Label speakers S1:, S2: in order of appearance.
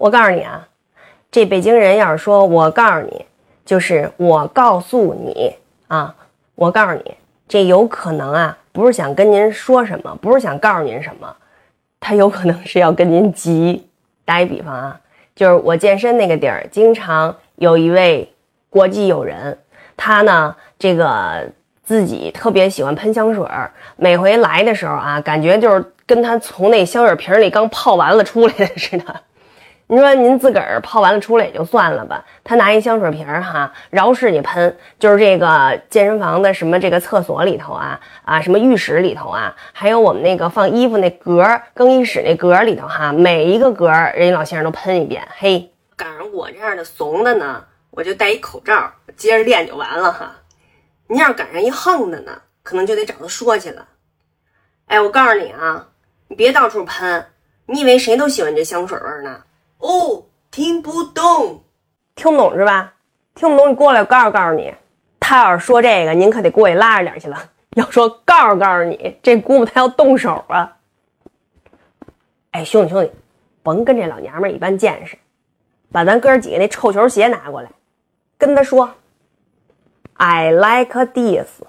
S1: 我告诉你啊，这北京人要是说我告诉你，就是我告诉你啊，我告诉你，这有可能啊，不是想跟您说什么，不是想告诉您什么，他有可能是要跟您急。打一比方啊，就是我健身那个地儿，经常有一位国际友人，他呢，这个自己特别喜欢喷香水儿，每回来的时候啊，感觉就是跟他从那香水瓶里刚泡完了出来的似的。你说您自个儿泡完了出来也就算了吧，他拿一香水瓶哈，饶是你喷，就是这个健身房的什么这个厕所里头啊啊，什么浴室里头啊，还有我们那个放衣服那格，更衣室那格里头哈，每一个格人家老先生都喷一遍。嘿，赶上我这样的怂的呢，我就戴一口罩，接着练就完了哈。您要是赶上一横的呢，可能就得找他说去了。哎，我告诉你啊，你别到处喷，你以为谁都喜欢这香水味呢？
S2: 哦，听不懂，
S1: 听不懂是吧？听不懂，你过来，我告诉告诉你，他要是说这个，您可得过去拉着点去了。要说告诉告诉你，这姑母他要动手啊！哎，兄弟兄弟，甭跟这老娘们一般见识，把咱哥几个那臭球鞋拿过来，跟他说，I like this。